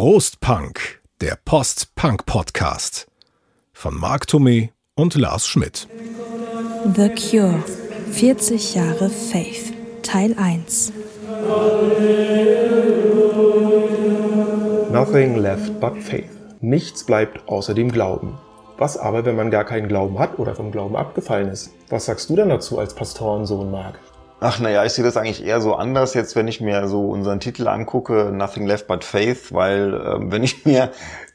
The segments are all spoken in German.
Prostpunk, der Post-Punk-Podcast von Marc Thomé und Lars Schmidt. The Cure, 40 Jahre Faith, Teil 1. Nothing left but faith. Nichts bleibt außer dem Glauben. Was aber, wenn man gar keinen Glauben hat oder vom Glauben abgefallen ist? Was sagst du denn dazu als Pastorensohn, Marc? Ach naja, ich sehe das eigentlich eher so anders jetzt, wenn ich mir so unseren Titel angucke, Nothing Left But Faith, weil äh, wenn ich mir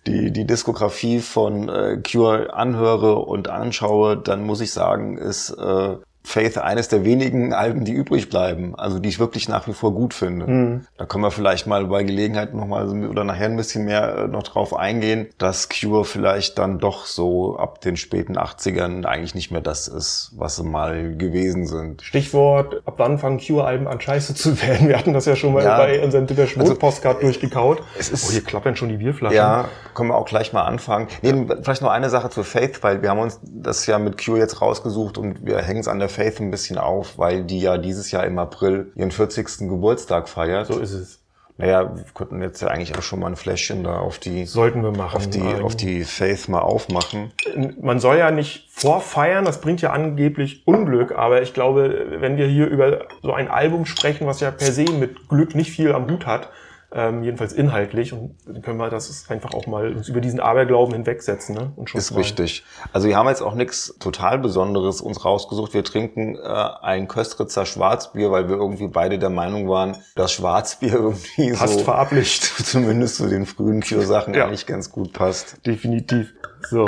die, die Diskografie von äh, Cure anhöre und anschaue, dann muss ich sagen, ist äh, Faith eines der wenigen Alben, die übrig bleiben, also die ich wirklich nach wie vor gut finde. Mhm. Da können wir vielleicht mal bei Gelegenheit nochmal oder nachher ein bisschen mehr äh, noch drauf eingehen, dass Cure vielleicht dann doch so ab den späten 80ern eigentlich nicht mehr das ist, was sie mal gewesen sind. Stichwort, ab wann fangen Cure-Alben an scheiße zu werden? Wir hatten das ja schon mal ja, bei unserem Depeche also, Postcard durchgekaut. Es ist, oh, hier klappern schon die Bierflaschen. Ja, können wir auch gleich mal anfangen. Nee, ja. vielleicht noch eine Sache zur Faith, weil wir haben uns das ja mit Cure jetzt rausgesucht und wir hängen es an der Faith ein bisschen auf, weil die ja dieses Jahr im April ihren 40. Geburtstag feiert. So ist es. Naja, wir könnten jetzt ja eigentlich auch schon mal ein Fläschchen da auf die sollten wir machen auf die auf die Faith mal aufmachen. Man soll ja nicht vorfeiern, das bringt ja angeblich Unglück, aber ich glaube, wenn wir hier über so ein Album sprechen, was ja per se mit Glück nicht viel am Hut hat, ähm, jedenfalls inhaltlich. Und dann können wir das einfach auch mal uns über diesen Aberglauben hinwegsetzen. Ne? Und schon ist richtig. Also wir haben jetzt auch nichts total Besonderes uns rausgesucht. Wir trinken äh, ein Köstritzer Schwarzbier, weil wir irgendwie beide der Meinung waren, dass Schwarzbier irgendwie passt so verablich. zumindest zu den frühen Cure-Sachen ja. eigentlich ganz gut passt. Definitiv. So.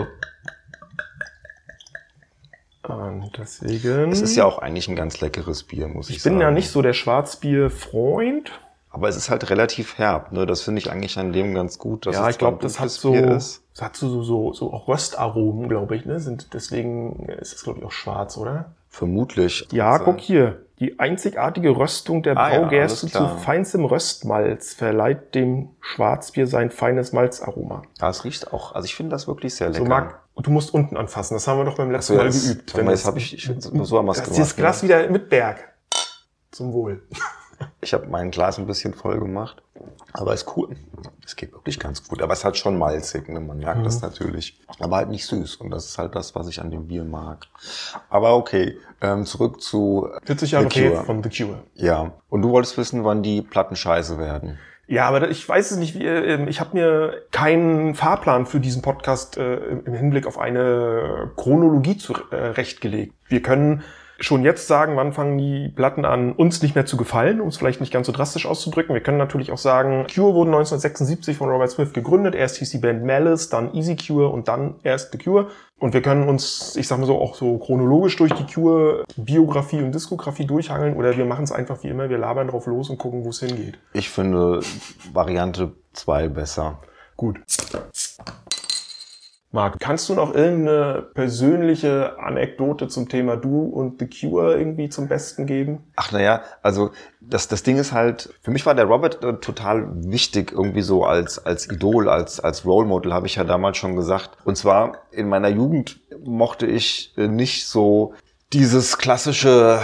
Und deswegen. Es ist ja auch eigentlich ein ganz leckeres Bier, muss ich, ich sagen. Ich bin ja nicht so der Schwarzbier-Freund. Aber es ist halt relativ herb, ne? Das finde ich eigentlich an dem ganz gut. Ja, ich glaube, das hat so, das hat so, so, so auch Röstaromen, glaube ich, ne? Sind, deswegen ist es, glaube ich, auch schwarz, oder? Vermutlich. Ja, guck hier. Die einzigartige Röstung der ah, Braugerste ja, zu feinstem Röstmalz verleiht dem Schwarzbier sein feines Malzaroma. Ja, es riecht auch, also ich finde das wirklich sehr lecker. So mag, du musst unten anfassen, das haben wir doch beim letzten so, Mal geübt. Wenn das habe ich, ich so haben wir gemacht. Das Glas wieder mit Berg. Zum Wohl. Ich habe mein Glas ein bisschen voll gemacht. Aber ist cool. Es geht wirklich ganz gut. Aber es hat schon malzig, ne? man merkt mhm. das natürlich. Aber halt nicht süß. Und das ist halt das, was ich an dem Bier mag. Aber okay, ähm, zurück zu 40 Jahre The Cure. von The Cure. Ja. Und du wolltest wissen, wann die Platten scheiße werden. Ja, aber ich weiß es nicht. Wie, ähm, ich habe mir keinen Fahrplan für diesen Podcast äh, im Hinblick auf eine Chronologie zurechtgelegt. Wir können schon jetzt sagen, wann fangen die Platten an, uns nicht mehr zu gefallen, um es vielleicht nicht ganz so drastisch auszudrücken. Wir können natürlich auch sagen, Cure wurde 1976 von Robert Smith gegründet. Erst hieß die Band Malice, dann Easy Cure und dann erst The Cure. Und wir können uns, ich sag mal so, auch so chronologisch durch die Cure-Biografie und Diskografie durchhangeln oder wir machen es einfach wie immer, wir labern drauf los und gucken, wo es hingeht. Ich finde Variante 2 besser. Gut. Marc, kannst du noch irgendeine persönliche Anekdote zum Thema Du und The Cure irgendwie zum Besten geben? Ach naja, also das, das Ding ist halt, für mich war der Robert äh, total wichtig, irgendwie so als, als Idol, als, als Role Model, habe ich ja damals schon gesagt. Und zwar in meiner Jugend mochte ich äh, nicht so dieses klassische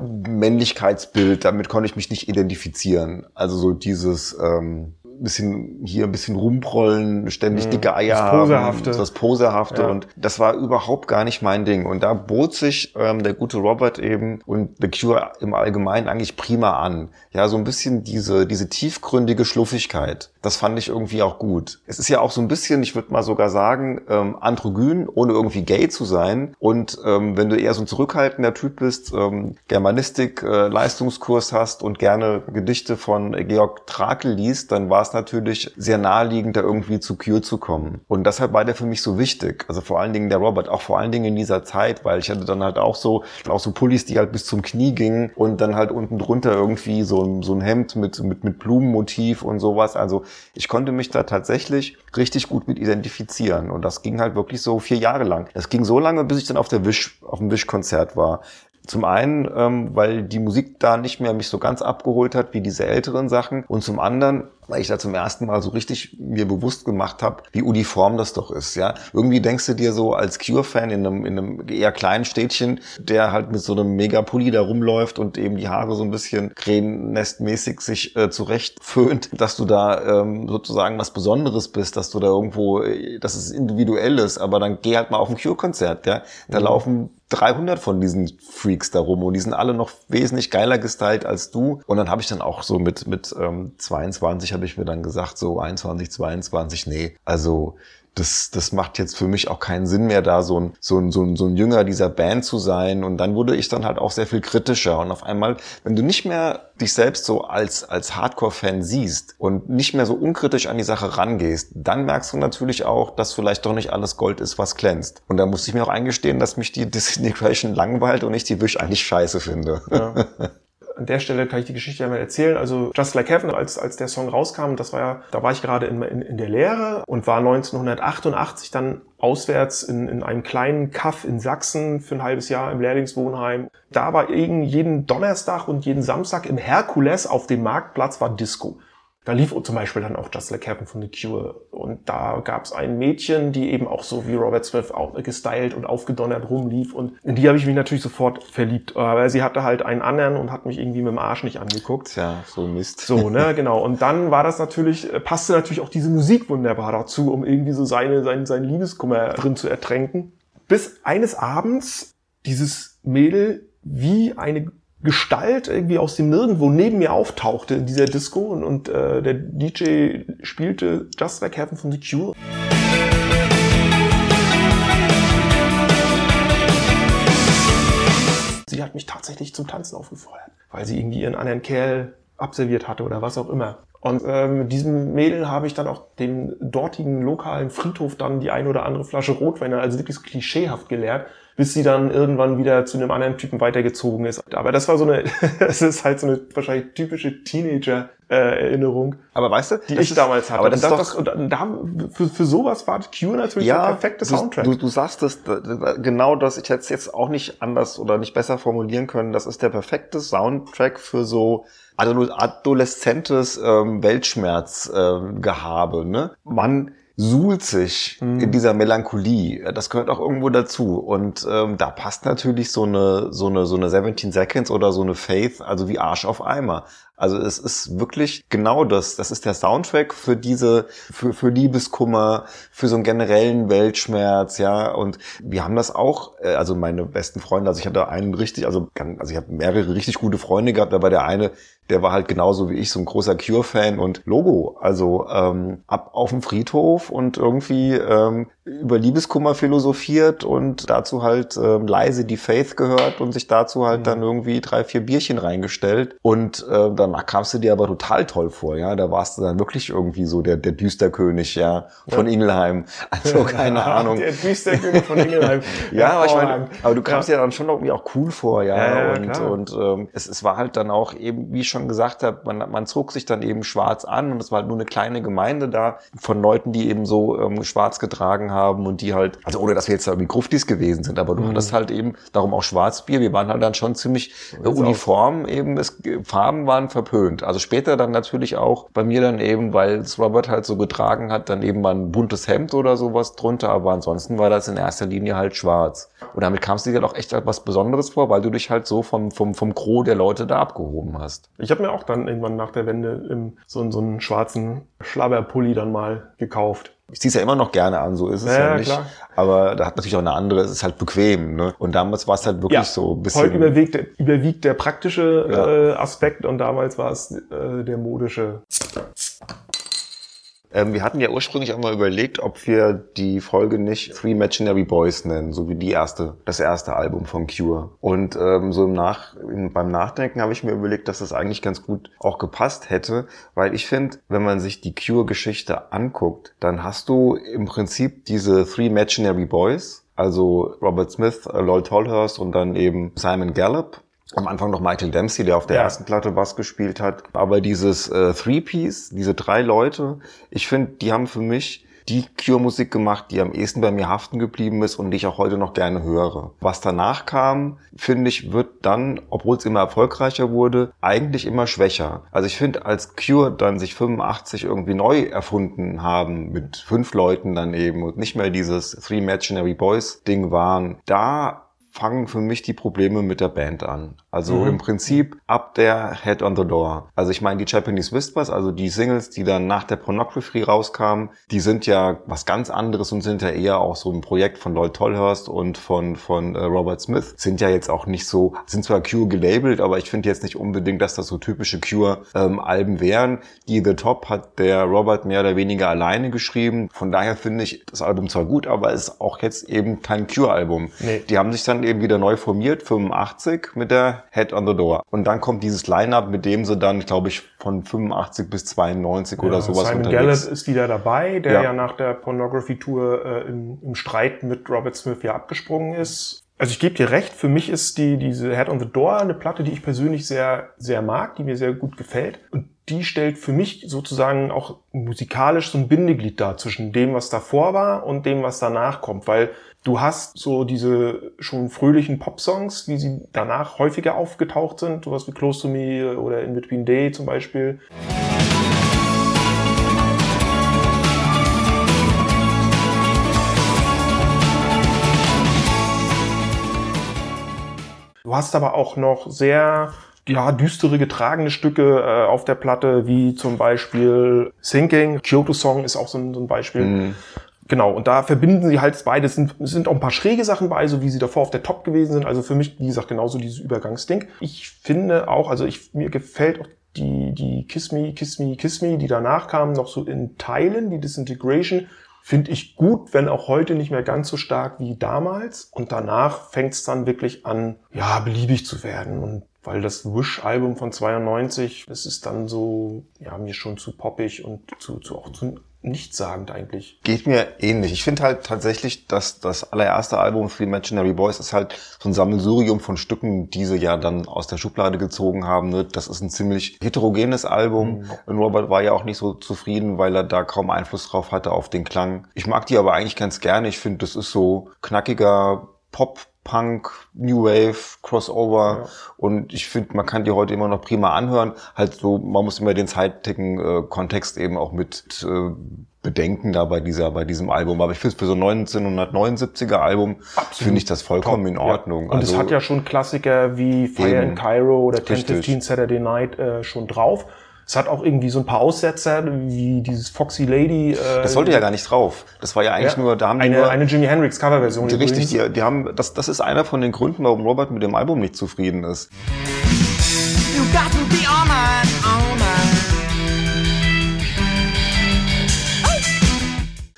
Männlichkeitsbild, damit konnte ich mich nicht identifizieren. Also so dieses ähm, bisschen hier ein bisschen rumprollen, ständig mhm. dicke Eier das Posehafte. haben, das Posehafte ja. und das war überhaupt gar nicht mein Ding und da bot sich ähm, der gute Robert eben und The Cure im Allgemeinen eigentlich prima an. Ja, so ein bisschen diese diese tiefgründige Schluffigkeit. Das fand ich irgendwie auch gut. Es ist ja auch so ein bisschen, ich würde mal sogar sagen, ähm, androgyn, ohne irgendwie gay zu sein und ähm, wenn du eher so ein zurückhaltender Typ bist, ähm, Germanistik äh, Leistungskurs hast und gerne Gedichte von Georg Trakel liest, dann war es natürlich sehr naheliegend, da irgendwie zu Cure zu kommen. Und deshalb war der für mich so wichtig. Also vor allen Dingen der Robert, auch vor allen Dingen in dieser Zeit, weil ich hatte dann halt auch so, auch so Pullis, die halt bis zum Knie gingen und dann halt unten drunter irgendwie so, ein so ein Hemd mit, mit, mit Blumenmotiv und sowas. Also ich konnte mich da tatsächlich richtig gut mit identifizieren. Und das ging halt wirklich so vier Jahre lang. Das ging so lange, bis ich dann auf der Wish, auf dem Wish-Konzert war. Zum einen, ähm, weil die Musik da nicht mehr mich so ganz abgeholt hat wie diese älteren Sachen. Und zum anderen weil ich da zum ersten Mal so richtig mir bewusst gemacht habe, wie uniform das doch ist. Ja, irgendwie denkst du dir so als Cure-Fan in einem, in einem eher kleinen Städtchen, der halt mit so einem Megapulli da rumläuft und eben die Haare so ein bisschen krähennestmäßig sich äh, zurecht föhnt, dass du da ähm, sozusagen was Besonderes bist, dass du da irgendwo, äh, dass es individuell ist. Aber dann geh halt mal auf ein Cure-Konzert. Ja, da mhm. laufen 300 von diesen Freaks da rum und die sind alle noch wesentlich geiler gestylt als du. Und dann habe ich dann auch so mit, mit ähm, 22 habe ich mir dann gesagt, so 21, 22, nee, also das, das macht jetzt für mich auch keinen Sinn mehr, da so ein, so, ein, so, ein, so ein Jünger dieser Band zu sein. Und dann wurde ich dann halt auch sehr viel kritischer. Und auf einmal, wenn du nicht mehr dich selbst so als, als Hardcore-Fan siehst und nicht mehr so unkritisch an die Sache rangehst, dann merkst du natürlich auch, dass vielleicht doch nicht alles Gold ist, was glänzt. Und da musste ich mir auch eingestehen, dass mich die Disintegration langweilt und ich die Wish eigentlich scheiße finde. Ja. an der Stelle kann ich die Geschichte ja mal erzählen. Also Just Like Heaven, als, als der Song rauskam, das war ja, da war ich gerade in, in, in der Lehre und war 1988 dann auswärts in, in einem kleinen Kaff in Sachsen für ein halbes Jahr im Lehrlingswohnheim. Da war jeden Donnerstag und jeden Samstag im Herkules auf dem Marktplatz war Disco. Da lief zum Beispiel dann auch Just Like Heaven von The Cure. Und da gab es ein Mädchen, die eben auch so wie Robert Smith auch gestylt und aufgedonnert rumlief. Und in die habe ich mich natürlich sofort verliebt. Aber sie hatte halt einen anderen und hat mich irgendwie mit dem Arsch nicht angeguckt. Ja, so Mist. So, ne, genau. Und dann war das natürlich, äh, passte natürlich auch diese Musik wunderbar dazu, um irgendwie so seine, seinen, seinen Liebeskummer drin zu ertränken. Bis eines Abends dieses Mädel wie eine Gestalt irgendwie aus dem Nirgendwo neben mir auftauchte in dieser Disco und, und äh, der DJ spielte Just Like Heaven von The Cure. Sie hat mich tatsächlich zum Tanzen aufgefordert, weil sie irgendwie ihren anderen Kerl absolviert hatte oder was auch immer. Und äh, mit diesem Mädel habe ich dann auch den dortigen lokalen Friedhof dann die ein oder andere Flasche Rotwein, also wirklich klischeehaft geleert bis sie dann irgendwann wieder zu einem anderen Typen weitergezogen ist. Aber das war so eine, es ist halt so eine wahrscheinlich typische Teenager äh, Erinnerung. Aber weißt du, die ich ist, damals hatte. Aber das das, doch, das, und da, für, für sowas war Cure natürlich ja, der perfekte Soundtrack. Du, du sagst es, genau das, ich hätte es jetzt auch nicht anders oder nicht besser formulieren können. Das ist der perfekte Soundtrack für so adoleszentes ähm, Weltschmerzgehabe. Ähm, ne? Man suhlt sich mhm. in dieser Melancholie. Das gehört auch irgendwo dazu. Und ähm, da passt natürlich so eine, so eine, so eine 17 Seconds oder so eine Faith, also wie Arsch auf Eimer. Also es ist wirklich genau das. Das ist der Soundtrack für diese, für, für Liebeskummer, für so einen generellen Weltschmerz, ja. Und wir haben das auch, äh, also meine besten Freunde, also ich hatte einen richtig, also, also ich habe mehrere richtig gute Freunde gehabt, aber der eine, der war halt genauso wie ich so ein großer Cure-Fan und Logo. Also ähm, ab auf dem Friedhof und irgendwie ähm, über Liebeskummer philosophiert und dazu halt ähm, leise die Faith gehört und sich dazu halt mhm. dann irgendwie drei, vier Bierchen reingestellt. Und äh, danach kamst du dir aber total toll vor, ja. Da warst du dann wirklich irgendwie so der, der Düsterkönig, ja, von ja. Ingelheim. Also keine Ahnung. Der Düsterkönig von Ingelheim. ja, aber ich meine, aber du kamst ja. dir dann schon irgendwie auch cool vor, ja. ja, ja und und ähm, es, es war halt dann auch eben, wie ich schon gesagt habe, man, man zog sich dann eben schwarz an und es war halt nur eine kleine Gemeinde da von Leuten, die eben so ähm, schwarz getragen haben und die halt, also ohne dass wir jetzt irgendwie Gruftis gewesen sind, aber du mhm. hattest halt eben, darum auch Schwarzbier, wir waren halt dann schon ziemlich äh, uniform, eben, es, Farben waren verpönt. Also später dann natürlich auch bei mir dann eben, weil es Robert halt so getragen hat, dann eben mal ein buntes Hemd oder sowas drunter, aber ansonsten war das in erster Linie halt schwarz. Und damit kamst du dir doch echt etwas Besonderes vor, weil du dich halt so vom, vom, vom Gros der Leute da abgehoben hast. Ich habe mir auch dann irgendwann nach der Wende im, so, so einen schwarzen Schlabberpulli dann mal gekauft. Ich ziehe es ja immer noch gerne an, so ist es ja, ja nicht. Klar. Aber da hat natürlich auch eine andere, es ist halt bequem. Ne? Und damals war es halt wirklich ja, so ein bisschen. Heute überwiegt, überwiegt der praktische ja. äh, Aspekt und damals war es äh, der modische. Ähm, wir hatten ja ursprünglich auch mal überlegt, ob wir die Folge nicht Three Imaginary Boys nennen, so wie die erste, das erste Album von Cure. Und ähm, so im Nach, im, beim Nachdenken habe ich mir überlegt, dass das eigentlich ganz gut auch gepasst hätte, weil ich finde, wenn man sich die Cure-Geschichte anguckt, dann hast du im Prinzip diese Three Imaginary Boys, also Robert Smith, Lloyd Tolhurst und dann eben Simon Gallup am Anfang noch Michael Dempsey, der auf der ja. ersten Platte Bass gespielt hat. Aber dieses äh, Three-Piece, diese drei Leute, ich finde, die haben für mich die Cure-Musik gemacht, die am ehesten bei mir haften geblieben ist und die ich auch heute noch gerne höre. Was danach kam, finde ich, wird dann, obwohl es immer erfolgreicher wurde, eigentlich immer schwächer. Also ich finde, als Cure dann sich 85 irgendwie neu erfunden haben, mit fünf Leuten dann eben und nicht mehr dieses Three Imaginary Boys Ding waren, da fangen für mich die Probleme mit der Band an. Also mhm. im Prinzip ab der Head on the Door. Also ich meine, die Japanese Whispers, also die Singles, die dann nach der Pornography rauskamen, die sind ja was ganz anderes und sind ja eher auch so ein Projekt von Lloyd Tolhurst und von, von äh, Robert Smith. Sind ja jetzt auch nicht so, sind zwar Cure gelabelt, aber ich finde jetzt nicht unbedingt, dass das so typische Cure-Alben ähm, wären. Die The Top hat der Robert mehr oder weniger alleine geschrieben. Von daher finde ich das Album zwar gut, aber es ist auch jetzt eben kein Cure-Album. Nee. Die haben sich dann eben wieder neu formiert, 85 mit der Head on the Door. Und dann kommt dieses Line-Up, mit dem sie dann, glaube ich, von 85 bis 92 ja, oder sowas Simon unterwegs. Gallup ist wieder dabei, der ja, ja nach der Pornography-Tour äh, im, im Streit mit Robert Smith ja abgesprungen ist. Also ich gebe dir recht, für mich ist die, diese Head on the Door eine Platte, die ich persönlich sehr, sehr mag, die mir sehr gut gefällt. Und die stellt für mich sozusagen auch musikalisch so ein Bindeglied dar zwischen dem, was davor war und dem, was danach kommt. Weil Du hast so diese schon fröhlichen Pop-Songs, wie sie danach häufiger aufgetaucht sind, sowas wie Close to Me oder In Between Day zum Beispiel. Du hast aber auch noch sehr ja, düstere, getragene Stücke äh, auf der Platte, wie zum Beispiel Sinking. Kyoto Song ist auch so ein, so ein Beispiel. Mm. Genau, und da verbinden sie halt beides. Es sind, sind auch ein paar schräge Sachen bei, so wie sie davor auf der Top gewesen sind. Also für mich, wie gesagt, genauso dieses Übergangsding. Ich finde auch, also ich, mir gefällt auch die, die Kiss Me, Kiss Me, Kiss Me, die danach kamen, noch so in Teilen, die Disintegration, finde ich gut, wenn auch heute nicht mehr ganz so stark wie damals. Und danach fängt es dann wirklich an, ja, beliebig zu werden. Und weil das Wish-Album von 92, das ist dann so, ja, mir schon zu poppig und zu, zu auch zu nichtssagend eigentlich. Geht mir ähnlich. Ich finde halt tatsächlich, dass das allererste Album für Imaginary Boys ist halt so ein Sammelsurium von Stücken, die sie ja dann aus der Schublade gezogen haben. Ne? Das ist ein ziemlich heterogenes Album. Mhm. Und Robert war ja auch nicht so zufrieden, weil er da kaum Einfluss drauf hatte auf den Klang. Ich mag die aber eigentlich ganz gerne. Ich finde, das ist so knackiger Pop, Punk, New Wave, Crossover ja. und ich finde, man kann die heute immer noch prima anhören. Halt so, man muss immer den zeitigen äh, Kontext eben auch mit äh, bedenken da bei dieser, bei diesem Album. Aber ich finde für so 1979er Album finde ich das vollkommen Top, in Ordnung. Ja. Und also, es hat ja schon Klassiker wie Fire eben, in Cairo oder 1015 Saturday Night äh, schon drauf. Es hat auch irgendwie so ein paar Aussetzer, wie dieses Foxy Lady. Äh, das sollte ja gar nicht drauf. Das war ja eigentlich ja, nur, da haben eine, nur, eine Jimi Hendrix Coverversion. Richtig, die, die haben, das, das ist einer von den Gründen, warum Robert mit dem Album nicht zufrieden ist. You got to be all mine, all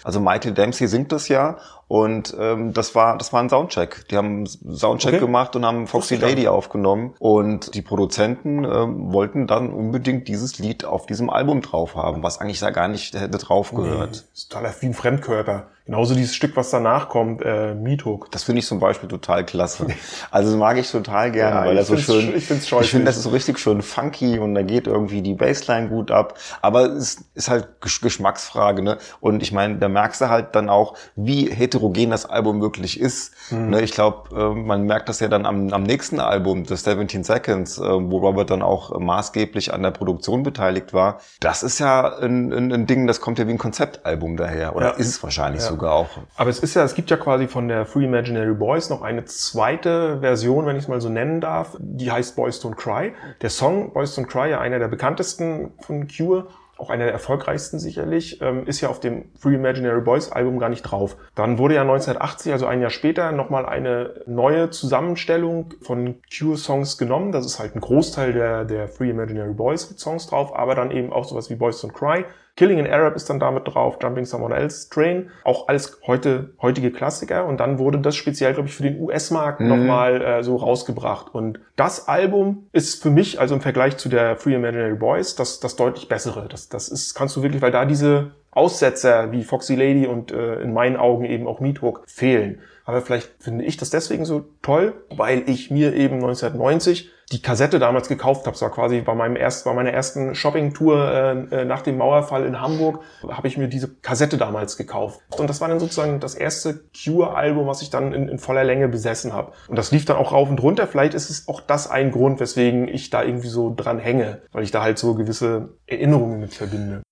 Also Michael Dempsey singt das ja und ähm, das war das war ein Soundcheck. Die haben Soundcheck okay. gemacht und haben Foxy Lady aufgenommen. Und die Produzenten ähm, wollten dann unbedingt dieses Lied auf diesem Album drauf haben, was eigentlich da gar nicht hätte drauf gehört. Nee, ist total wie ein Fremdkörper. Genauso dieses Stück, was danach kommt, äh, Meathook. Das finde ich zum Beispiel total klasse. Also das mag ich total gerne, ja, weil das so schön. Ich finde Ich finde, das ist so richtig schön funky und da geht irgendwie die Bassline gut ab. Aber es ist halt Geschmacksfrage, ne? Und ich meine, da merkst du halt dann auch, wie heterogen das Album wirklich ist. Mhm. Ne? Ich glaube, äh, man merkt das ja dann am, am nächsten Album, The 17 Seconds, äh, wo Robert dann auch maßgeblich an der Produktion beteiligt war. Das ist ja ein, ein, ein Ding, das kommt ja wie ein Konzeptalbum daher. Oder ja. ist es wahrscheinlich ja. so sogar auch. Aber es ist ja, es gibt ja quasi von der Free Imaginary Boys noch eine zweite Version, wenn ich es mal so nennen darf, die heißt Boys Don't Cry. Der Song Boys Don't Cry, ja einer der bekanntesten von Cure, auch einer der erfolgreichsten sicherlich, ähm, ist ja auf dem Free Imaginary Boys Album gar nicht drauf. Dann wurde ja 1980, also ein Jahr später, nochmal eine neue Zusammenstellung von Cure-Songs genommen. Das ist halt ein Großteil der, der Free Imaginary Boys Songs drauf, aber dann eben auch sowas wie Boys Don't Cry, Killing in Arab ist dann damit drauf, Jumping Someone Else Train, auch alles heute heutige Klassiker und dann wurde das speziell, glaube ich, für den US-Markt mhm. nochmal äh, so rausgebracht. Und das Album ist für mich, also im Vergleich zu der Free Imaginary Boys, das, das deutlich bessere. Das, das ist, kannst du wirklich, weil da diese Aussetzer wie Foxy Lady und äh, in meinen Augen eben auch Meathook fehlen. Aber vielleicht finde ich das deswegen so toll, weil ich mir eben 1990 die Kassette damals gekauft habe. Es war quasi bei meinem erst, bei meiner ersten Shoppingtour äh, nach dem Mauerfall in Hamburg habe ich mir diese Kassette damals gekauft. Und das war dann sozusagen das erste Cure-Album, was ich dann in, in voller Länge besessen habe. Und das lief dann auch rauf und runter. Vielleicht ist es auch das ein Grund, weswegen ich da irgendwie so dran hänge, weil ich da halt so gewisse Erinnerungen mit verbinde.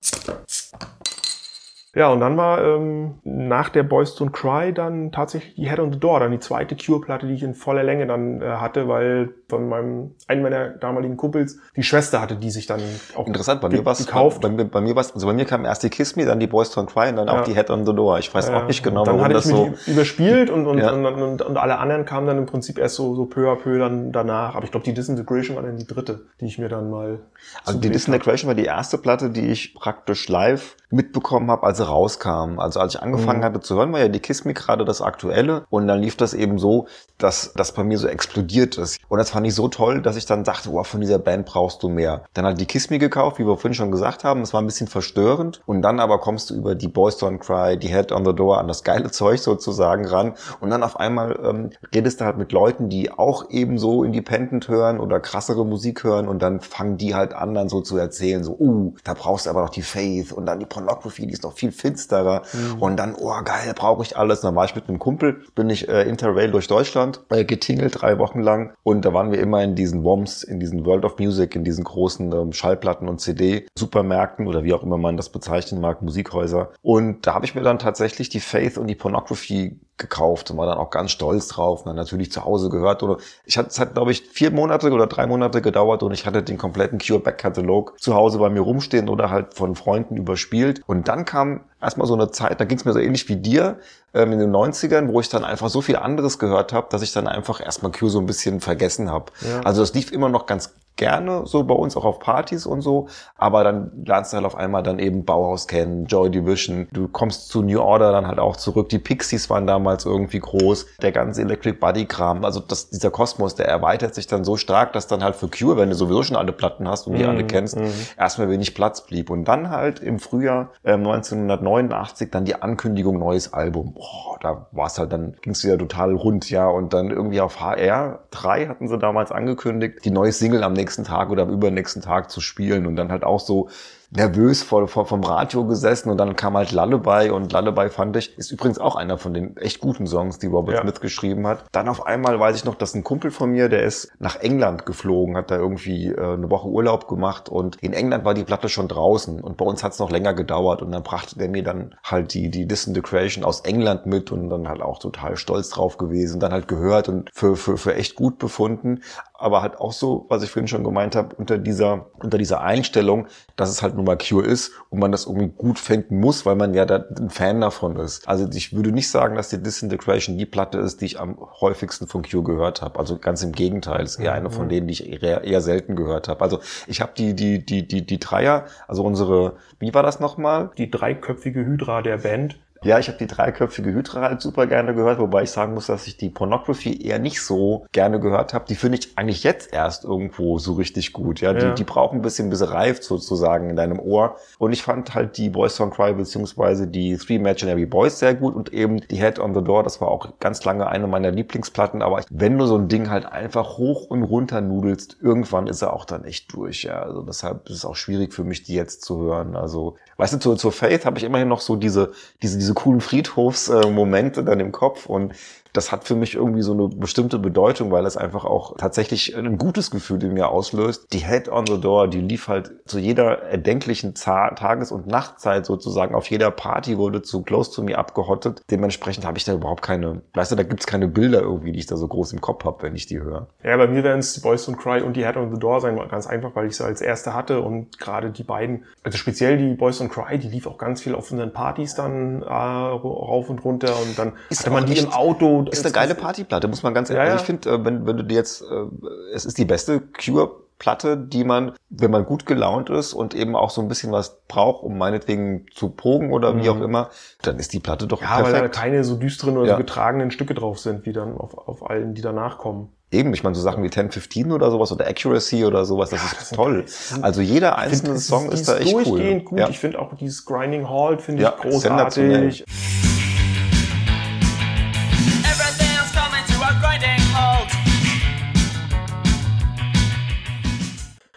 Ja, und dann war ähm, nach der Boys Don't Cry dann tatsächlich die Head on the Door, dann die zweite Cure-Platte, die ich in voller Länge dann äh, hatte, weil von meinem einen meiner damaligen Kumpels die Schwester hatte, die sich dann auch interessant. Bei mir war gekauft. Bei, bei, bei mir war's, also bei mir kam erst die Kiss Me, dann die Boys Don't Cry und dann ja. auch die Head on the Door. Ich weiß ja, auch nicht genau, dann warum hatte das ich so die überspielt und und, ja. und, und, und, alle anderen kamen dann im Prinzip erst so so peu à peu dann danach. Aber ich glaube, die Disintegration war dann die dritte, die ich mir dann mal also die Disintegration war die erste Platte, die ich praktisch live mitbekommen habe, als sie rauskam. Also als ich angefangen mhm. hatte zu hören, war ja die Kiss Me gerade das Aktuelle. Und dann lief das eben so, dass das bei mir so explodiert ist. Und das fand ich so toll, dass ich dann dachte, wow, von dieser Band brauchst du mehr. Dann halt die Kiss Me gekauft, wie wir vorhin schon gesagt haben. Das war ein bisschen verstörend. Und dann aber kommst du über die Boys Don't Cry, die Head on the Door an das geile Zeug sozusagen ran. Und dann auf einmal ähm, redest du halt mit Leuten, die auch eben so Independent hören oder krassere Musik hören. Und dann fangen die halt an, dann so zu erzählen, so, uh, da brauchst du aber noch die Faith und dann die Pornography, die ist noch viel finsterer. Mhm. Und dann, oh geil, brauche ich alles. dann war ich mit einem Kumpel, bin ich äh, Interrail durch Deutschland äh, getingelt, drei Wochen lang. Und da waren wir immer in diesen WOMs, in diesen World of Music, in diesen großen ähm, Schallplatten und CD-Supermärkten oder wie auch immer man das bezeichnen mag, Musikhäuser. Und da habe ich mir dann tatsächlich die Faith und die Pornography gekauft und war dann auch ganz stolz drauf und dann natürlich zu Hause gehört. Oder ich hatte, es hat, glaube ich, vier Monate oder drei Monate gedauert und ich hatte den kompletten Cure-Back-Katalog zu Hause bei mir rumstehen oder halt von Freunden überspielt. Und dann kam erstmal so eine Zeit, da ging es mir so ähnlich wie dir ähm, in den 90ern, wo ich dann einfach so viel anderes gehört habe, dass ich dann einfach erstmal Cure so ein bisschen vergessen habe. Ja. Also das lief immer noch ganz gerne so bei uns auch auf Partys und so, aber dann lernst du halt auf einmal dann eben Bauhaus kennen, Joy Division, du kommst zu New Order dann halt auch zurück, die Pixies waren damals irgendwie groß, der ganze Electric Buddy Kram, also das, dieser Kosmos, der erweitert sich dann so stark, dass dann halt für Cure, wenn du sowieso schon alle Platten hast und die mm, alle kennst, mm. erstmal wenig Platz blieb. Und dann halt im Frühjahr äh, 1989 dann die Ankündigung neues Album, boah, da war es halt dann, ging es wieder total rund, ja, und dann irgendwie auf HR 3 hatten sie damals angekündigt, die neue Single am nächsten nächsten Tag oder am übernächsten Tag zu spielen und dann halt auch so nervös vor, vor, vom Radio gesessen und dann kam halt Lullaby und Lullaby fand ich, ist übrigens auch einer von den echt guten Songs, die Robert ja. Smith geschrieben hat. Dann auf einmal weiß ich noch, dass ein Kumpel von mir, der ist nach England geflogen, hat da irgendwie äh, eine Woche Urlaub gemacht und in England war die Platte schon draußen und bei uns hat es noch länger gedauert und dann brachte der mir dann halt die, die Disintegration aus England mit und dann halt auch total stolz drauf gewesen, dann halt gehört und für, für, für echt gut befunden aber halt auch so, was ich vorhin schon gemeint habe, unter dieser, unter dieser Einstellung, dass es halt nur mal Cure ist und man das irgendwie gut finden muss, weil man ja da ein Fan davon ist. Also ich würde nicht sagen, dass die Disintegration die Platte ist, die ich am häufigsten von Cure gehört habe. Also ganz im Gegenteil, es ist eher eine von mhm. denen, die ich eher, eher selten gehört habe. Also ich habe die, die, die, die, die Dreier, also unsere, wie war das nochmal? Die dreiköpfige Hydra der Band. Ja, ich habe die dreiköpfige Hydra halt super gerne gehört, wobei ich sagen muss, dass ich die Pornography eher nicht so gerne gehört habe. Die finde ich eigentlich jetzt erst irgendwo so richtig gut. Ja, ja. Die, die brauchen ein bisschen, bis sie reift sozusagen in deinem Ohr. Und ich fand halt die Boys Don't Cry beziehungsweise die Three Imaginary Boys sehr gut und eben die Head on the Door, das war auch ganz lange eine meiner Lieblingsplatten. Aber wenn du so ein Ding halt einfach hoch und runter nudelst, irgendwann ist er auch dann echt durch. Ja, also deshalb ist es auch schwierig für mich, die jetzt zu hören. Also, weißt du, zur, zur Faith habe ich immerhin noch so diese, diese, diese coolen Friedhofsmomente dann im Kopf und das hat für mich irgendwie so eine bestimmte Bedeutung, weil es einfach auch tatsächlich ein gutes Gefühl in mir auslöst. Die Head on the Door, die lief halt zu jeder erdenklichen Tages- und Nachtzeit sozusagen. Auf jeder Party wurde zu Close to Me abgehottet. Dementsprechend habe ich da überhaupt keine, weißt du, da gibt's keine Bilder irgendwie, die ich da so groß im Kopf habe, wenn ich die höre. Ja, bei mir wären es Boys Don't Cry und die Head on the Door sein, ganz einfach, weil ich sie als erste hatte und gerade die beiden, also speziell die Boys Don't Cry, die lief auch ganz viel auf unseren Partys dann äh, rauf und runter und dann ist hatte man die im Auto ist eine geile Partyplatte, muss man ganz ehrlich. Ja, also ich finde, äh, wenn, wenn du dir jetzt, äh, es ist die beste Cure Platte, die man, wenn man gut gelaunt ist und eben auch so ein bisschen was braucht, um meinetwegen zu pogen oder wie mhm. auch immer, dann ist die Platte doch ja, perfekt. Ja, weil da keine so düsteren oder ja. so getragenen Stücke drauf sind, wie dann auf, auf allen, die danach kommen. Eben, ich meine, so Sachen wie 1015 oder sowas oder Accuracy oder sowas, das ja, ist das toll. Also jeder einzelne find, Song ist, ist da echt durchgehend cool. gut. Ja. Ich finde auch dieses Grinding Halt finde ich großartig.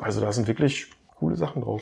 Also da sind wirklich coole Sachen drauf.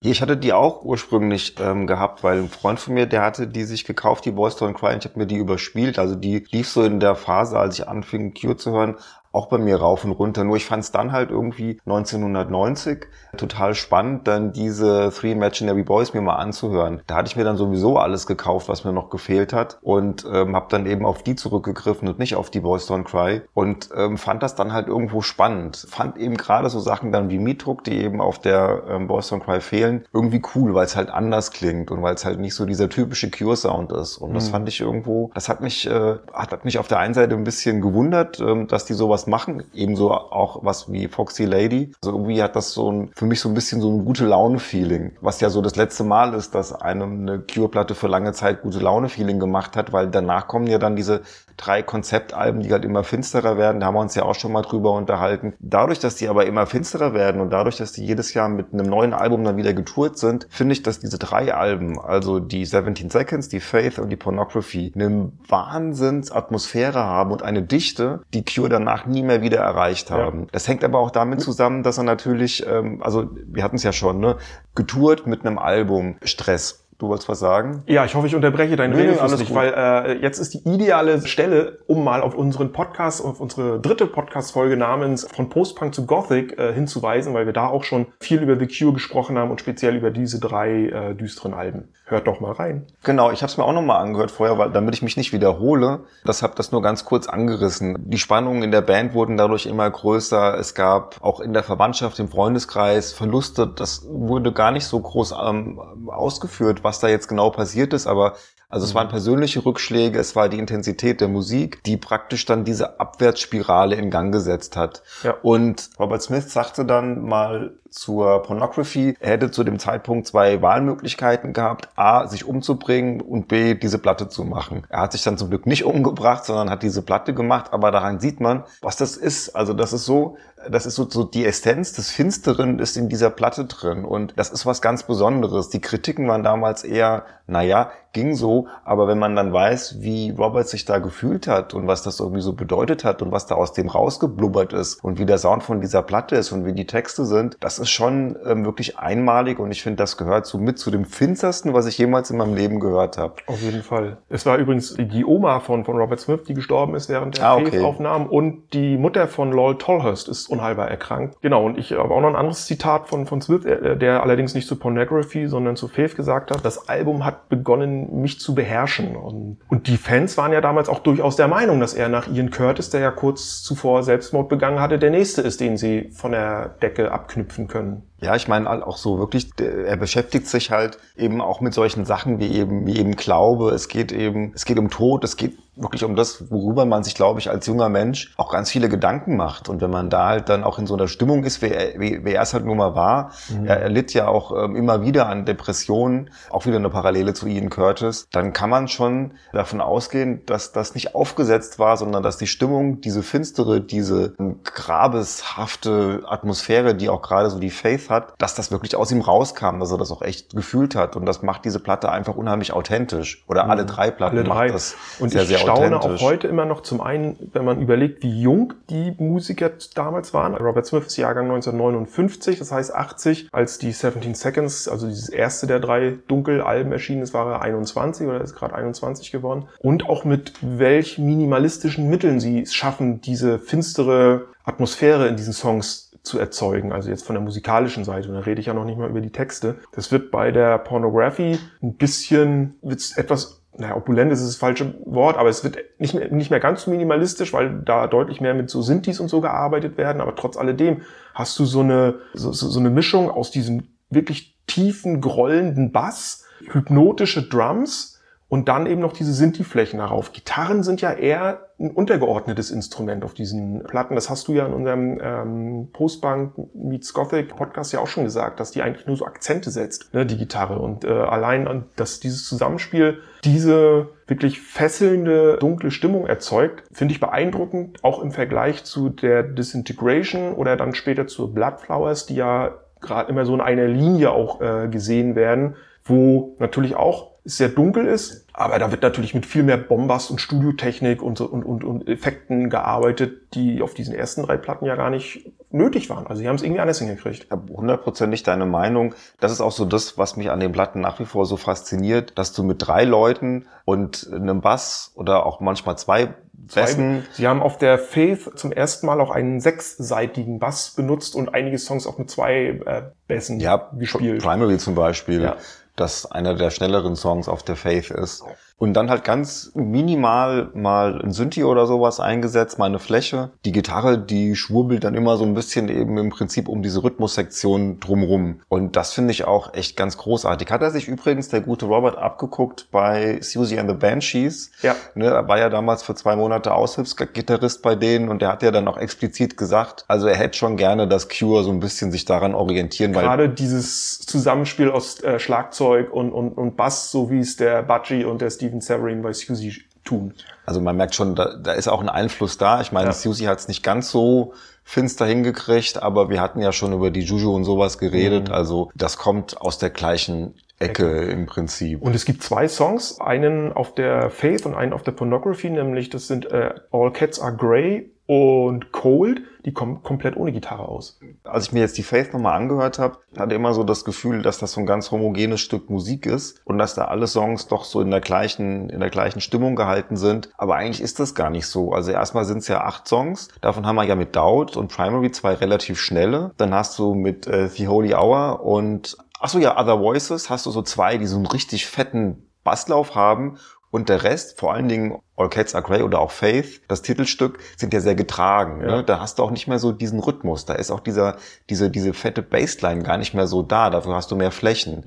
Ich hatte die auch ursprünglich ähm, gehabt, weil ein Freund von mir, der hatte die sich gekauft, die Boys Don't Cry, ich habe mir die überspielt. Also die lief so in der Phase, als ich anfing, Cure zu hören, auch bei mir rauf und runter. Nur ich fand es dann halt irgendwie 1990 total spannend, dann diese Three Imaginary Boys mir mal anzuhören. Da hatte ich mir dann sowieso alles gekauft, was mir noch gefehlt hat und ähm, habe dann eben auf die zurückgegriffen und nicht auf die Boys Don't Cry und ähm, fand das dann halt irgendwo spannend. Fand eben gerade so Sachen dann wie Mietdruck, die eben auf der ähm, Boys Don't Cry fehlen, irgendwie cool, weil es halt anders klingt und weil es halt nicht so dieser typische Cure-Sound ist. Und das mhm. fand ich irgendwo, das hat mich, äh, hat mich auf der einen Seite ein bisschen gewundert, ähm, dass die sowas machen. Ebenso auch was wie Foxy Lady. Also irgendwie hat das so ein, für mich so ein bisschen so ein gute Laune-Feeling. Was ja so das letzte Mal ist, dass einem eine Cure-Platte für lange Zeit gute Laune-Feeling gemacht hat, weil danach kommen ja dann diese drei Konzeptalben, die halt immer finsterer werden. Da haben wir uns ja auch schon mal drüber unterhalten. Dadurch, dass die aber immer finsterer werden und dadurch, dass die jedes Jahr mit einem neuen Album dann wieder getourt sind, finde ich, dass diese drei Alben, also die 17 Seconds, die Faith und die Pornography, eine Wahnsinnsatmosphäre haben und eine Dichte, die Cure danach nie mehr wieder erreicht haben. Ja. Das hängt aber auch damit zusammen, dass er natürlich, ähm, also wir hatten es ja schon, ne, getourt mit einem Album Stress. Du wolltest was sagen? Ja, ich hoffe, ich unterbreche deinen nee, Redefluss nicht, weil äh, jetzt ist die ideale Stelle, um mal auf unseren Podcast, auf unsere dritte Podcast-Folge namens Von Postpunk zu Gothic äh, hinzuweisen, weil wir da auch schon viel über The Cure gesprochen haben und speziell über diese drei äh, düsteren Alben. Hört doch mal rein. Genau, ich habe es mir auch nochmal angehört vorher, weil damit ich mich nicht wiederhole. Das habe das nur ganz kurz angerissen. Die Spannungen in der Band wurden dadurch immer größer. Es gab auch in der Verwandtschaft, im Freundeskreis Verluste. Das wurde gar nicht so groß ähm, ausgeführt, was da jetzt genau passiert ist, aber also es waren mhm. persönliche Rückschläge, es war die Intensität der Musik, die praktisch dann diese Abwärtsspirale in Gang gesetzt hat. Ja. Und Robert Smith sagte dann mal zur Pornography, er hätte zu dem Zeitpunkt zwei Wahlmöglichkeiten gehabt, A, sich umzubringen und B, diese Platte zu machen. Er hat sich dann zum Glück nicht umgebracht, sondern hat diese Platte gemacht, aber daran sieht man, was das ist. Also das ist so, das ist so, so die Essenz des Finsteren ist in dieser Platte drin und das ist was ganz Besonderes. Die Kritiken waren damals eher, naja, ging so, aber wenn man dann weiß, wie Robert sich da gefühlt hat und was das irgendwie so bedeutet hat und was da aus dem rausgeblubbert ist und wie der Sound von dieser Platte ist und wie die Texte sind, das ist schon ähm, wirklich einmalig und ich finde, das gehört so mit zu dem finstersten, was ich jemals in meinem Leben gehört habe. Auf jeden Fall. Es war übrigens die Oma von, von Robert Smith, die gestorben ist während der ah, okay. Aufnahmen und die Mutter von Lowell Tolhurst ist unheilbar erkrankt. Genau, und ich habe auch noch ein anderes Zitat von, von Smith, äh, der allerdings nicht zu Pornography, sondern zu Faith gesagt hat. Das Album hat begonnen, mich zu beherrschen. Und, und die Fans waren ja damals auch durchaus der Meinung, dass er nach Ian Curtis, der ja kurz zuvor Selbstmord begangen hatte, der nächste ist, den sie von der Decke abknüpfen können. Ja, ich meine auch so wirklich, er beschäftigt sich halt eben auch mit solchen Sachen wie eben, wie eben Glaube. Es geht eben, es geht um Tod, es geht wirklich um das, worüber man sich, glaube ich, als junger Mensch auch ganz viele Gedanken macht. Und wenn man da halt dann auch in so einer Stimmung ist, wie er, wie, wie er es halt nun mal war, mhm. er, er litt ja auch ähm, immer wieder an Depressionen, auch wieder eine Parallele zu Ian Curtis, dann kann man schon davon ausgehen, dass das nicht aufgesetzt war, sondern dass die Stimmung, diese finstere, diese grabeshafte Atmosphäre, die auch gerade so die Faith hat, dass das wirklich aus ihm rauskam, dass er das auch echt gefühlt hat. Und das macht diese Platte einfach unheimlich authentisch. Oder mhm. alle drei Platten alle drei. macht das und sehr, sehr authentisch. Und ich staune auch heute immer noch zum einen, wenn man überlegt, wie jung die Musiker damals waren. Robert Smith ist Jahrgang 1959, das heißt 80, als die 17 Seconds, also dieses erste der drei Dunkelalben erschienen ist, war er 21 oder ist gerade 21 geworden. Und auch mit welch minimalistischen Mitteln sie es schaffen, diese finstere Atmosphäre in diesen Songs zu erzeugen, also jetzt von der musikalischen Seite, und da rede ich ja noch nicht mal über die Texte. Das wird bei der Pornography ein bisschen, wird's etwas, naja, opulent ist das falsche Wort, aber es wird nicht mehr, nicht mehr ganz minimalistisch, weil da deutlich mehr mit so Sintis und so gearbeitet werden, aber trotz alledem hast du so eine, so, so eine Mischung aus diesem wirklich tiefen, grollenden Bass, hypnotische Drums, und dann eben noch diese Sinti-Flächen darauf. Gitarren sind ja eher ein untergeordnetes Instrument auf diesen Platten. Das hast du ja in unserem ähm, Postbank Meets Gothic Podcast ja auch schon gesagt, dass die eigentlich nur so Akzente setzt, ne, die Gitarre. Und äh, allein, dass dieses Zusammenspiel diese wirklich fesselnde, dunkle Stimmung erzeugt, finde ich beeindruckend, auch im Vergleich zu der Disintegration oder dann später zu Bloodflowers, die ja gerade immer so in einer Linie auch äh, gesehen werden, wo natürlich auch sehr dunkel ist. Aber da wird natürlich mit viel mehr Bombast und Studiotechnik und, und, und, und Effekten gearbeitet, die auf diesen ersten drei Platten ja gar nicht nötig waren. Also sie haben es irgendwie anders hingekriegt. Hundertprozentig deine Meinung. Das ist auch so das, was mich an den Platten nach wie vor so fasziniert, dass du mit drei Leuten und einem Bass oder auch manchmal zwei Bässen. Sie haben auf der Faith zum ersten Mal auch einen sechsseitigen Bass benutzt und einige Songs auch mit zwei äh, Bässen ja, gespielt. Primary zum Beispiel. Ja das einer der schnelleren Songs auf der Faith ist. Und dann halt ganz minimal mal ein Synthi oder sowas eingesetzt, mal eine Fläche. Die Gitarre, die schwurbelt dann immer so ein bisschen eben im Prinzip um diese Rhythmussektion drumrum. Und das finde ich auch echt ganz großartig. Hat er sich übrigens der gute Robert abgeguckt bei Susie and the Banshees. Ja. Ne, er war ja damals für zwei Monate Aushilfsgitarrist bei denen und der hat ja dann auch explizit gesagt, also er hätte schon gerne, dass Cure so ein bisschen sich daran orientieren. Gerade dieses Zusammenspiel aus äh, Schlagzeug und, und, und Bass, so wie es der Budgie und der Steve Steven Severin bei Susie tun. Also man merkt schon, da, da ist auch ein Einfluss da. Ich meine, ja. Susie hat es nicht ganz so finster hingekriegt, aber wir hatten ja schon über die Juju und sowas geredet. Mhm. Also das kommt aus der gleichen Ecke, im Prinzip. Und es gibt zwei Songs, einen auf der Faith und einen auf der Pornography, nämlich das sind äh, All Cats Are Grey und Cold, die kommen komplett ohne Gitarre aus. Als ich mir jetzt die Faith nochmal angehört habe, hatte immer so das Gefühl, dass das so ein ganz homogenes Stück Musik ist und dass da alle Songs doch so in der gleichen, in der gleichen Stimmung gehalten sind. Aber eigentlich ist das gar nicht so. Also erstmal sind es ja acht Songs. Davon haben wir ja mit Doubt und Primary zwei relativ schnelle. Dann hast du mit äh, The Holy Hour und Ach so, ja, Other Voices hast du so zwei, die so einen richtig fetten Basslauf haben und der Rest, vor allen Dingen All Cats Are Grey oder auch Faith, das Titelstück, sind ja sehr getragen. Ja. Ne? Da hast du auch nicht mehr so diesen Rhythmus. Da ist auch dieser, diese, diese fette Bassline gar nicht mehr so da. Dafür hast du mehr Flächen.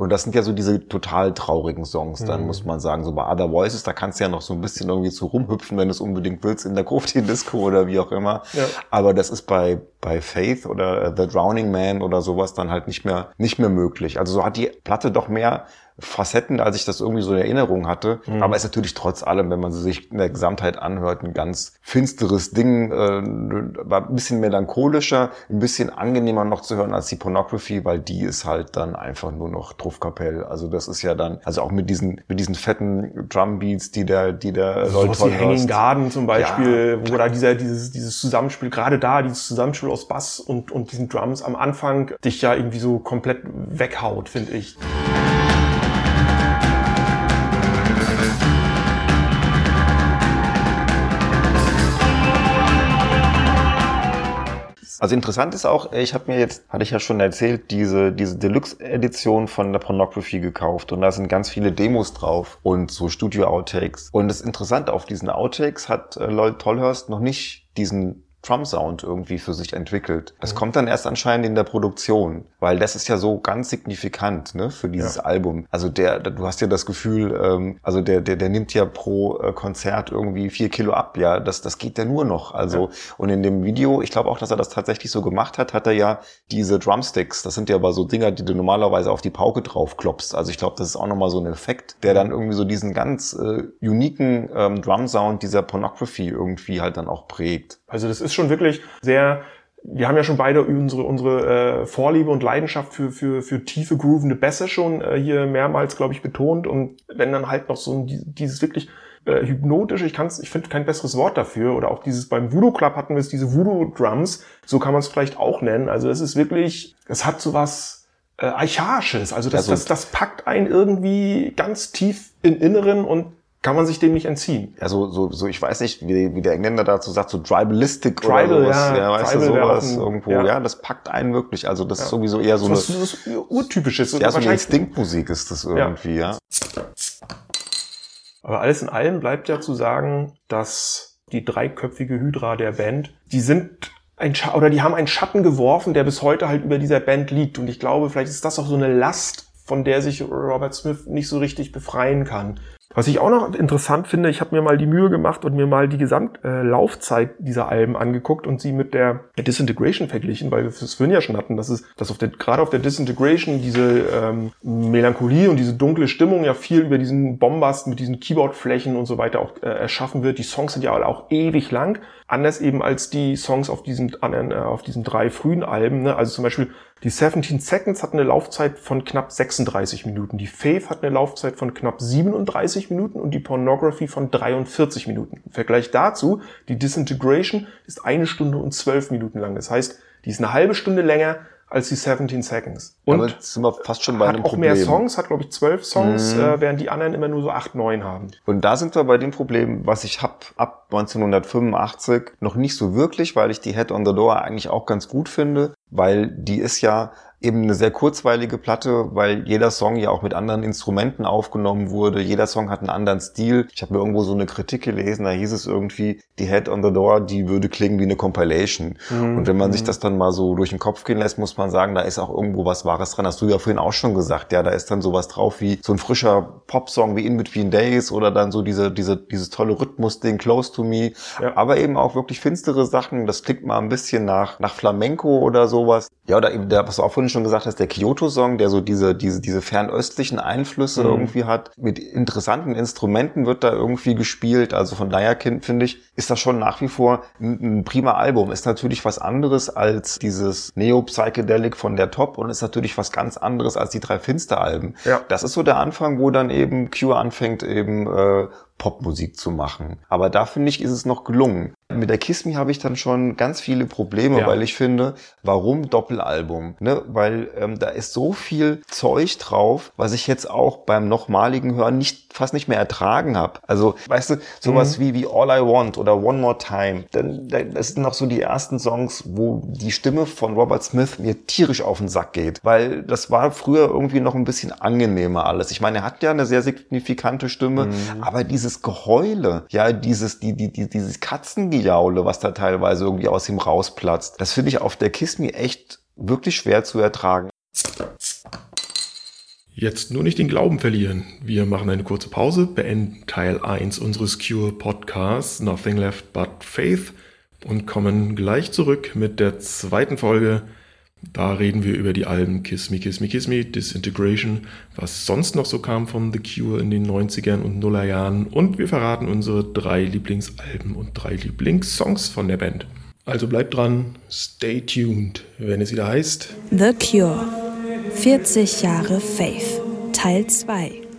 Und das sind ja so diese total traurigen Songs, dann mhm. muss man sagen. So bei Other Voices, da kannst du ja noch so ein bisschen irgendwie zu rumhüpfen, wenn du es unbedingt willst, in der Grufti-Disco oder wie auch immer. Ja. Aber das ist bei, bei Faith oder The Drowning Man oder sowas dann halt nicht mehr, nicht mehr möglich. Also so hat die Platte doch mehr Facetten, als ich das irgendwie so in Erinnerung hatte. Mhm. Aber ist natürlich trotz allem, wenn man sie sich in der Gesamtheit anhört, ein ganz finsteres Ding, äh, war ein bisschen melancholischer, ein bisschen angenehmer noch zu hören als die Pornography, weil die ist halt dann einfach nur noch Truffkapell. Also das ist ja dann, also auch mit diesen, mit diesen fetten Drumbeats, die der, die der so Leute wie Hanging Garden zum Beispiel, ja. wo da dieser, dieses, dieses Zusammenspiel, gerade da, dieses Zusammenspiel aus Bass und, und diesen Drums am Anfang dich ja irgendwie so komplett weghaut, finde ich. Also interessant ist auch, ich habe mir jetzt, hatte ich ja schon erzählt, diese, diese Deluxe-Edition von der Pornography gekauft und da sind ganz viele Demos drauf und so Studio-Outtakes. Und das Interessante auf diesen Outtakes hat äh, Lloyd Tollhurst noch nicht diesen Drum-Sound irgendwie für sich entwickelt. Das mhm. kommt dann erst anscheinend in der Produktion, weil das ist ja so ganz signifikant ne, für dieses ja. Album. Also der, du hast ja das Gefühl, ähm, also der, der, der nimmt ja pro äh, Konzert irgendwie vier Kilo ab, ja, das, das geht ja nur noch. Also ja. und in dem Video, ich glaube auch, dass er das tatsächlich so gemacht hat, hat er ja diese Drumsticks. Das sind ja aber so Dinger, die du normalerweise auf die Pauke drauf klopfst. Also ich glaube, das ist auch nochmal so ein Effekt, der dann irgendwie so diesen ganz äh, uniken ähm, Drum-Sound dieser Pornography irgendwie halt dann auch prägt. Also das ist schon wirklich sehr wir haben ja schon beide unsere, unsere äh, Vorliebe und Leidenschaft für, für, für tiefe, groovende Bässe schon äh, hier mehrmals, glaube ich, betont. Und wenn dann halt noch so ein, dieses wirklich äh, hypnotische, ich kann's, ich finde kein besseres Wort dafür, oder auch dieses beim Voodoo Club hatten wir es, diese Voodoo Drums, so kann man es vielleicht auch nennen. Also es ist wirklich, es hat so was äh, Archaisches. Also das, also das, das packt einen irgendwie ganz tief im Inneren und kann man sich dem nicht entziehen. Also so, so ich weiß nicht, wie, wie der Engländer dazu sagt, so tribalistic Tribal, oder sowas. Ja, ja weißt Tribal du, sowas ein, irgendwo. Ja. ja. das packt einen wirklich. Also das ja. ist sowieso eher so, so eine... Was, urtypisches. Ja, so eine Instinktmusik ist das irgendwie, ja. ja. Aber alles in allem bleibt ja zu sagen, dass die dreiköpfige Hydra der Band, die sind ein Sch oder die haben einen Schatten geworfen, der bis heute halt über dieser Band liegt. Und ich glaube, vielleicht ist das auch so eine Last, von der sich Robert Smith nicht so richtig befreien kann. Was ich auch noch interessant finde, ich habe mir mal die Mühe gemacht und mir mal die Gesamtlaufzeit äh, dieser Alben angeguckt und sie mit der Disintegration verglichen, weil wir es vorhin ja schon hatten, dass es, dass auf der, gerade auf der Disintegration diese ähm, Melancholie und diese dunkle Stimmung ja viel über diesen Bombast mit diesen Keyboardflächen und so weiter auch äh, erschaffen wird. Die Songs sind ja auch ewig lang, anders eben als die Songs auf diesen, äh, auf diesen drei frühen Alben. Ne? Also zum Beispiel die 17 Seconds hat eine Laufzeit von knapp 36 Minuten. Die Faith hat eine Laufzeit von knapp 37 Minuten und die Pornography von 43 Minuten. Im Vergleich dazu, die Disintegration ist eine Stunde und zwölf Minuten lang. Das heißt, die ist eine halbe Stunde länger als die 17 Seconds. Und Damit sind wir fast schon bei hat einem auch Problem. mehr Songs, hat glaube ich zwölf Songs, Mhm. äh, während die anderen immer nur so acht, neun haben. Und da sind wir bei dem Problem, was ich hab ab 1985 noch nicht so wirklich, weil ich die Head on the Door eigentlich auch ganz gut finde, weil die ist ja eben eine sehr kurzweilige Platte, weil jeder Song ja auch mit anderen Instrumenten aufgenommen wurde. Jeder Song hat einen anderen Stil. Ich habe mir irgendwo so eine Kritik gelesen, da hieß es irgendwie, die Head on the Door, die würde klingen wie eine Compilation. Und wenn man sich das dann mal so durch den Kopf gehen lässt, muss man sagen, da ist auch irgendwo was Wahres dran. Hast du ja vorhin auch schon gesagt, ja, da ist dann sowas drauf wie so ein frischer Popsong wie In Between Days oder dann so diese, diese, dieses tolle Rhythmus-Ding, Close to Me. Ja. Aber eben auch wirklich finstere Sachen. Das klingt mal ein bisschen nach, nach Flamenco oder sowas. Ja, oder eben der, was du auch vorhin schon gesagt hast, der Kyoto-Song, der so diese, diese, diese fernöstlichen Einflüsse Mhm. irgendwie hat. Mit interessanten Instrumenten wird da irgendwie gespielt. Also von daher kind- finde ich, ist das schon nach wie vor ein, ein prima Album. Ist natürlich was anderes als dieses Neo-Psychedelic von der Top und ist natürlich was ganz anderes als die drei Finster-Alben. Ja. Das ist so der Anfang, wo dann eben Cure anfängt, eben äh, Popmusik zu machen. Aber da finde ich, ist es noch gelungen. Mit der Kiss Me habe ich dann schon ganz viele Probleme, Ja. weil ich finde, warum Doppelalbum? Ne? Weil ähm, da ist so viel Zeug drauf, was ich jetzt auch beim nochmaligen Hören nicht fast nicht mehr ertragen habe. Also, weißt du, sowas Mhm. wie, wie All I Want oder One More Time. Dann, das sind noch so die ersten Songs, wo die Stimme von Robert Smith mir tierisch auf den Sack geht. Weil das war früher irgendwie noch ein bisschen angenehmer alles. Ich meine, er hat ja eine sehr signifikante Stimme, Mhm. aber dieses Geheule, ja, dieses, die, die, die, dieses Katzengejaule, was da teilweise irgendwie aus ihm rausplatzt, das finde ich auf der Kiss Me echt wirklich schwer zu ertragen. Jetzt nur nicht den Glauben verlieren. Wir machen eine kurze Pause, beenden Teil 1 unseres Cure Podcasts Nothing Left But Faith und kommen gleich zurück mit der zweiten Folge. Da reden wir über die Alben Kiss Me, Kiss Me, Kiss Me, Disintegration, was sonst noch so kam von The Cure in den 90ern und Nullerjahren und wir verraten unsere drei Lieblingsalben und drei Lieblingssongs von der Band. Also bleibt dran, stay tuned, wenn es wieder heißt The Cure. 40 Jahre Faith. Teil 2.